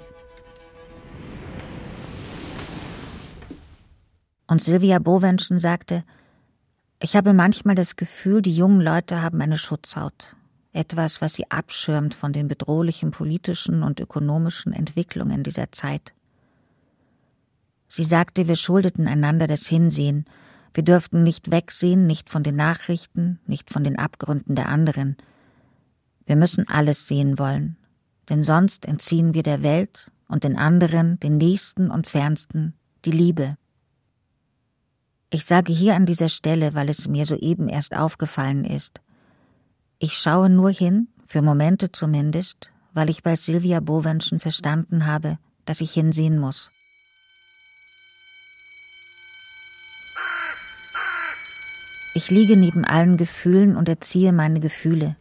Und Sylvia Bowenschen sagte, ich habe manchmal das Gefühl, die jungen Leute haben eine Schutzhaut. Etwas, was sie abschirmt von den bedrohlichen politischen und ökonomischen Entwicklungen dieser Zeit. Sie sagte, wir schuldeten einander das Hinsehen. Wir dürften nicht wegsehen, nicht von den Nachrichten, nicht von den Abgründen der anderen. Wir müssen alles sehen wollen, denn sonst entziehen wir der Welt und den anderen, den Nächsten und Fernsten, die Liebe. Ich sage hier an dieser Stelle, weil es mir soeben erst aufgefallen ist. Ich schaue nur hin, für Momente zumindest, weil ich bei Sylvia Bowenschen verstanden habe, dass ich hinsehen muss. Ich liege neben allen Gefühlen und erziehe meine Gefühle,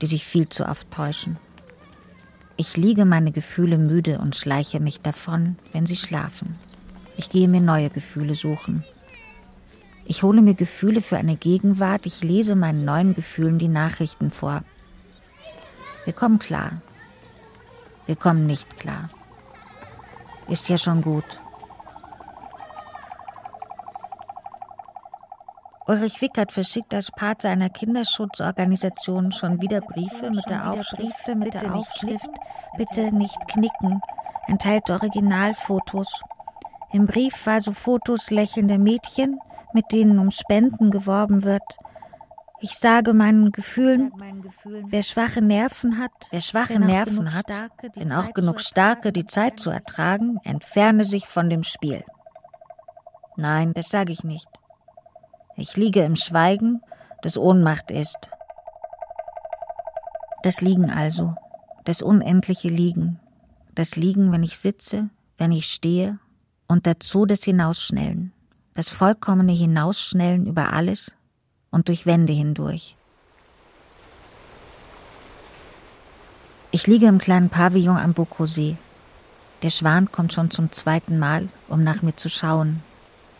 die sich viel zu oft täuschen. Ich liege meine Gefühle müde und schleiche mich davon, wenn sie schlafen. Ich gehe mir neue Gefühle suchen, ich hole mir Gefühle für eine Gegenwart, ich lese meinen neuen Gefühlen die Nachrichten vor. Wir kommen klar. Wir kommen nicht klar. Ist ja schon gut. Ulrich Wickert verschickt als Pate einer Kinderschutzorganisation schon wieder Briefe mit der Aufschrift, mit der Aufschrift Bitte nicht knicken, enthält Originalfotos. Im Brief war so Fotos lächelnder Mädchen, mit denen um Spenden geworben wird. Ich sage meinen Gefühlen, wer schwache Nerven hat, wer schwache Nerven hat, wenn auch genug Starke die Zeit zu ertragen, entferne sich von dem Spiel. Nein, das sage ich nicht. Ich liege im Schweigen, das Ohnmacht ist. Das Liegen also, das unendliche Liegen, das Liegen, wenn ich sitze, wenn ich stehe, und dazu das Hinausschnellen das vollkommene Hinausschnellen über alles, und durch Wände hindurch. Ich liege im kleinen Pavillon am Bocosee. Der Schwan kommt schon zum zweiten Mal, um nach mir zu schauen.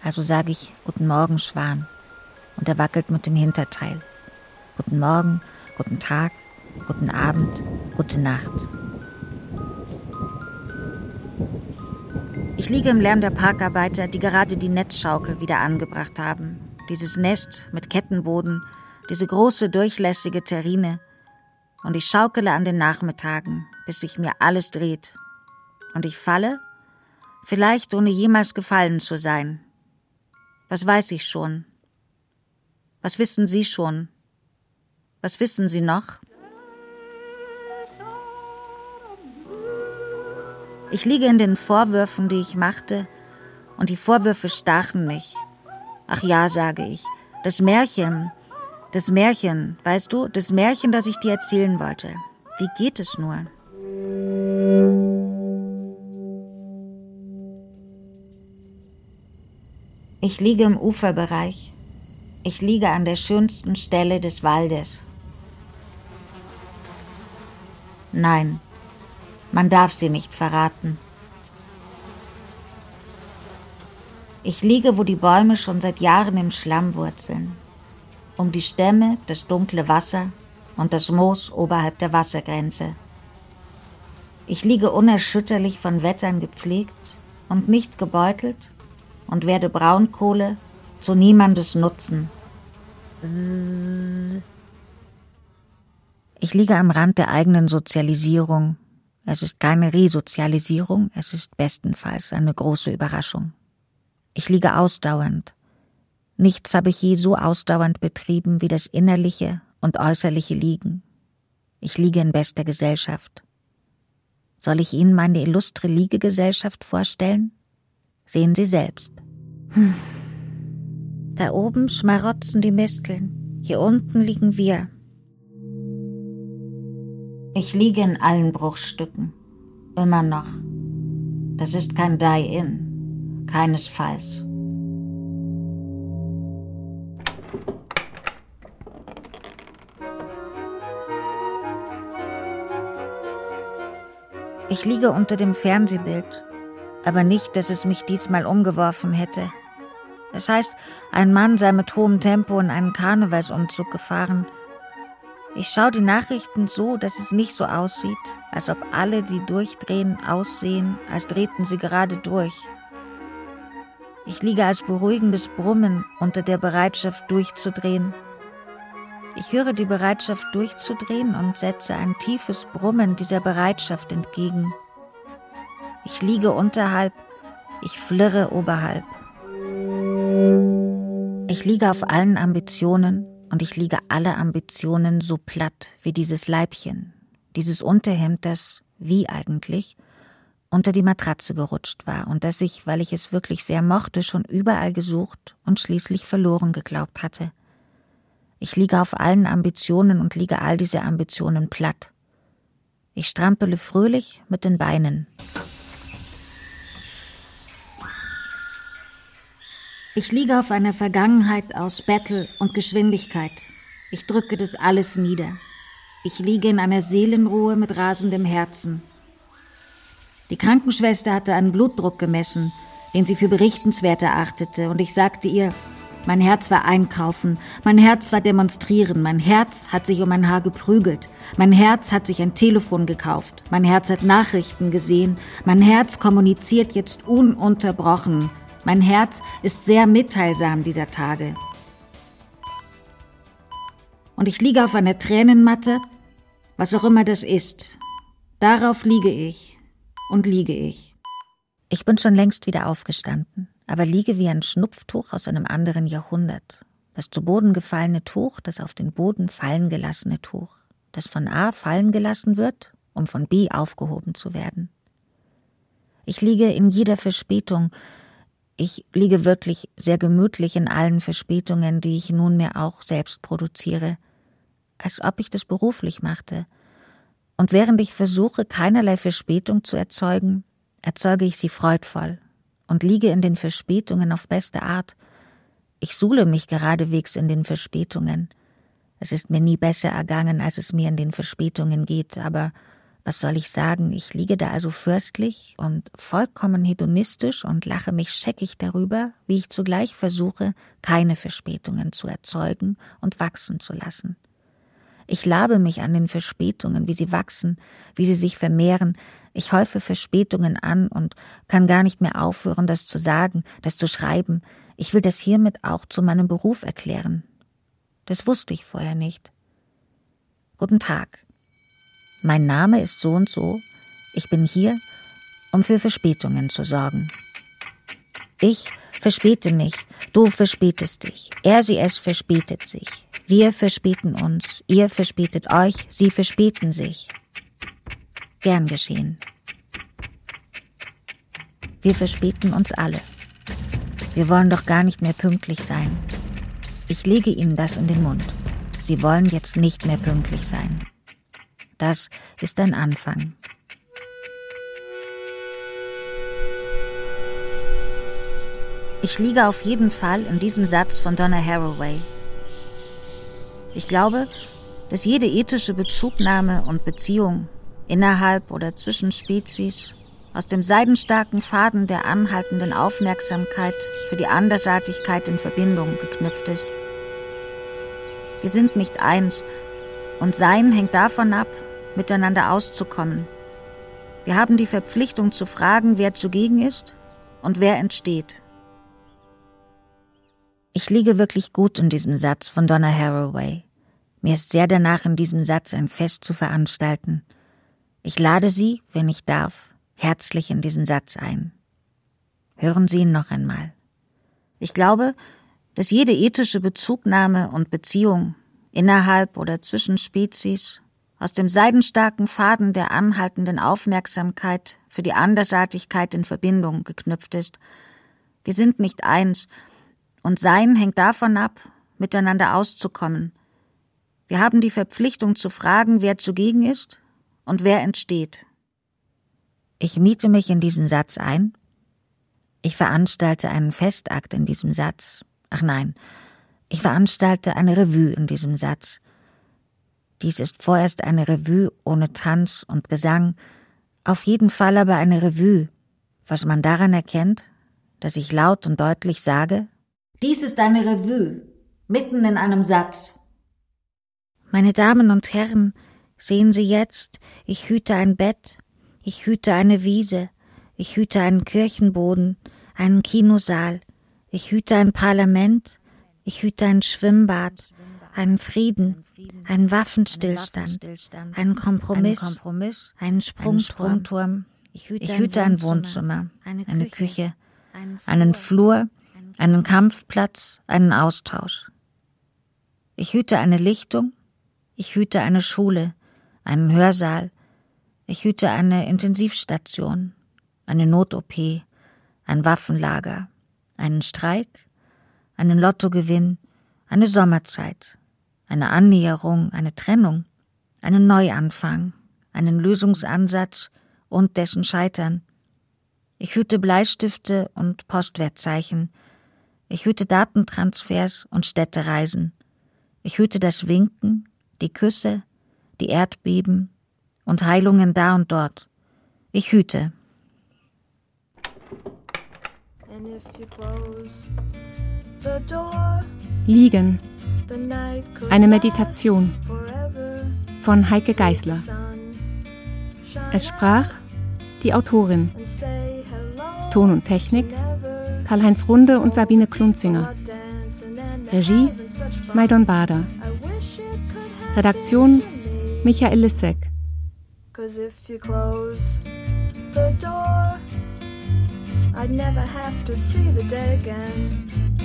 Also sage ich Guten Morgen, Schwan. Und er wackelt mit dem Hinterteil. Guten Morgen, guten Tag, guten Abend, gute Nacht. Ich liege im Lärm der Parkarbeiter, die gerade die Netzschaukel wieder angebracht haben. Dieses Nest mit Kettenboden, diese große durchlässige Terrine, und ich schaukele an den Nachmittagen, bis sich mir alles dreht. Und ich falle, vielleicht ohne jemals gefallen zu sein. Was weiß ich schon? Was wissen Sie schon? Was wissen Sie noch? Ich liege in den Vorwürfen, die ich machte, und die Vorwürfe stachen mich. Ach ja, sage ich, das Märchen, das Märchen, weißt du, das Märchen, das ich dir erzählen wollte. Wie geht es nur? Ich liege im Uferbereich. Ich liege an der schönsten Stelle des Waldes. Nein, man darf sie nicht verraten. Ich liege, wo die Bäume schon seit Jahren im Schlamm wurzeln um die Stämme das dunkle Wasser und das Moos oberhalb der Wassergrenze. Ich liege unerschütterlich von Wettern gepflegt und nicht gebeutelt und werde Braunkohle zu niemandes Nutzen. Ich liege am Rand der eigenen Sozialisierung. Es ist keine Resozialisierung, es ist bestenfalls eine große Überraschung. Ich liege ausdauernd, Nichts habe ich je so ausdauernd betrieben wie das innerliche und äußerliche Liegen. Ich liege in bester Gesellschaft. Soll ich Ihnen meine illustre Liegegesellschaft vorstellen? Sehen Sie selbst. Hm. Da oben schmarotzen die Misteln, hier unten liegen wir. Ich liege in allen Bruchstücken, immer noch. Das ist kein Die-In, keinesfalls. Ich liege unter dem Fernsehbild, aber nicht, dass es mich diesmal umgeworfen hätte. Es heißt, ein Mann sei mit hohem Tempo in einen Karnevalsumzug gefahren. Ich schaue die Nachrichten so, dass es nicht so aussieht, als ob alle, die durchdrehen, aussehen, als drehten sie gerade durch. Ich liege als beruhigendes Brummen unter der Bereitschaft durchzudrehen ich höre die Bereitschaft durchzudrehen und setze ein tiefes Brummen dieser Bereitschaft entgegen. Ich liege unterhalb, ich flirre oberhalb. Ich liege auf allen Ambitionen und ich liege alle Ambitionen so platt wie dieses Leibchen, dieses Unterhemd, das, wie eigentlich, unter die Matratze gerutscht war und das ich, weil ich es wirklich sehr mochte, schon überall gesucht und schließlich verloren geglaubt hatte. Ich liege auf allen Ambitionen und liege all diese Ambitionen platt. Ich strampele fröhlich mit den Beinen. Ich liege auf einer Vergangenheit aus Battle und Geschwindigkeit. Ich drücke das alles nieder. Ich liege in einer Seelenruhe mit rasendem Herzen. Die Krankenschwester hatte einen Blutdruck gemessen, den sie für berichtenswert erachtete, und ich sagte ihr, mein Herz war einkaufen, mein Herz war demonstrieren, mein Herz hat sich um ein Haar geprügelt, mein Herz hat sich ein Telefon gekauft, mein Herz hat Nachrichten gesehen, mein Herz kommuniziert jetzt ununterbrochen, mein Herz ist sehr mitteilsam dieser Tage. Und ich liege auf einer Tränenmatte, was auch immer das ist. Darauf liege ich und liege ich. Ich bin schon längst wieder aufgestanden aber liege wie ein Schnupftuch aus einem anderen Jahrhundert. Das zu Boden gefallene Tuch, das auf den Boden fallen gelassene Tuch, das von A fallen gelassen wird, um von B aufgehoben zu werden. Ich liege in jeder Verspätung, ich liege wirklich sehr gemütlich in allen Verspätungen, die ich nunmehr auch selbst produziere, als ob ich das beruflich machte. Und während ich versuche, keinerlei Verspätung zu erzeugen, erzeuge ich sie freudvoll und liege in den Verspätungen auf beste Art. Ich suhle mich geradewegs in den Verspätungen. Es ist mir nie besser ergangen, als es mir in den Verspätungen geht, aber was soll ich sagen, ich liege da also fürstlich und vollkommen hedonistisch und lache mich scheckig darüber, wie ich zugleich versuche, keine Verspätungen zu erzeugen und wachsen zu lassen. Ich labe mich an den Verspätungen, wie sie wachsen, wie sie sich vermehren. Ich häufe Verspätungen an und kann gar nicht mehr aufhören, das zu sagen, das zu schreiben. Ich will das hiermit auch zu meinem Beruf erklären. Das wusste ich vorher nicht. Guten Tag. Mein Name ist so und so. Ich bin hier, um für Verspätungen zu sorgen. Ich verspäte mich, du verspätest dich, er sie es verspätet sich. Wir verspäten uns, ihr verspätet euch, sie verspäten sich. Gern geschehen. Wir verspäten uns alle. Wir wollen doch gar nicht mehr pünktlich sein. Ich lege Ihnen das in den Mund. Sie wollen jetzt nicht mehr pünktlich sein. Das ist ein Anfang. Ich liege auf jeden Fall in diesem Satz von Donna Haraway. Ich glaube, dass jede ethische Bezugnahme und Beziehung innerhalb oder zwischen Spezies aus dem seidenstarken Faden der anhaltenden Aufmerksamkeit für die Andersartigkeit in Verbindung geknüpft ist. Wir sind nicht eins, und Sein hängt davon ab, miteinander auszukommen. Wir haben die Verpflichtung zu fragen, wer zugegen ist und wer entsteht. Ich liege wirklich gut in diesem Satz von Donna Haraway. Mir ist sehr danach, in diesem Satz ein Fest zu veranstalten. Ich lade Sie, wenn ich darf, herzlich in diesen Satz ein. Hören Sie ihn noch einmal. Ich glaube, dass jede ethische Bezugnahme und Beziehung innerhalb oder zwischen Spezies aus dem seidenstarken Faden der anhaltenden Aufmerksamkeit für die Andersartigkeit in Verbindung geknüpft ist. Wir sind nicht eins, und Sein hängt davon ab, miteinander auszukommen. Wir haben die Verpflichtung zu fragen, wer zugegen ist und wer entsteht. Ich miete mich in diesen Satz ein. Ich veranstalte einen Festakt in diesem Satz. Ach nein, ich veranstalte eine Revue in diesem Satz. Dies ist vorerst eine Revue ohne Tanz und Gesang, auf jeden Fall aber eine Revue, was man daran erkennt, dass ich laut und deutlich sage, dies ist eine Revue, mitten in einem Satz. Meine Damen und Herren, sehen Sie jetzt, ich hüte ein Bett, ich hüte eine Wiese, ich hüte einen Kirchenboden, einen Kinosaal, ich hüte ein Parlament, ich hüte ein Schwimmbad, einen Frieden, einen Waffenstillstand, einen Kompromiss, einen Sprungturm. Ich hüte ein Wohnzimmer, eine Küche, einen Flur, einen Kampfplatz, einen Austausch. Ich hüte eine Lichtung, ich hüte eine Schule, einen Hörsaal, ich hüte eine Intensivstation, eine Not-OP, ein Waffenlager, einen Streik, einen Lottogewinn, eine Sommerzeit, eine Annäherung, eine Trennung, einen Neuanfang, einen Lösungsansatz und dessen Scheitern. Ich hüte Bleistifte und Postwertzeichen, ich hüte Datentransfers und Städtereisen. Ich hüte das Winken, die Küsse, die Erdbeben und Heilungen da und dort. Ich hüte. Liegen. Eine Meditation von Heike Geißler. Es sprach die Autorin. Ton und Technik Karl-Heinz Runde und Sabine Klunzinger. Regie Maidon Bader. Redaktion Michael Lissek. I'd never have to see the day again.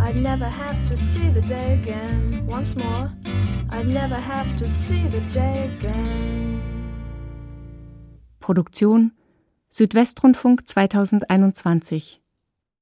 I'd never have to see the day again. Once more, I'd never have to see the day again. Produktion Südwestrundfunk 2021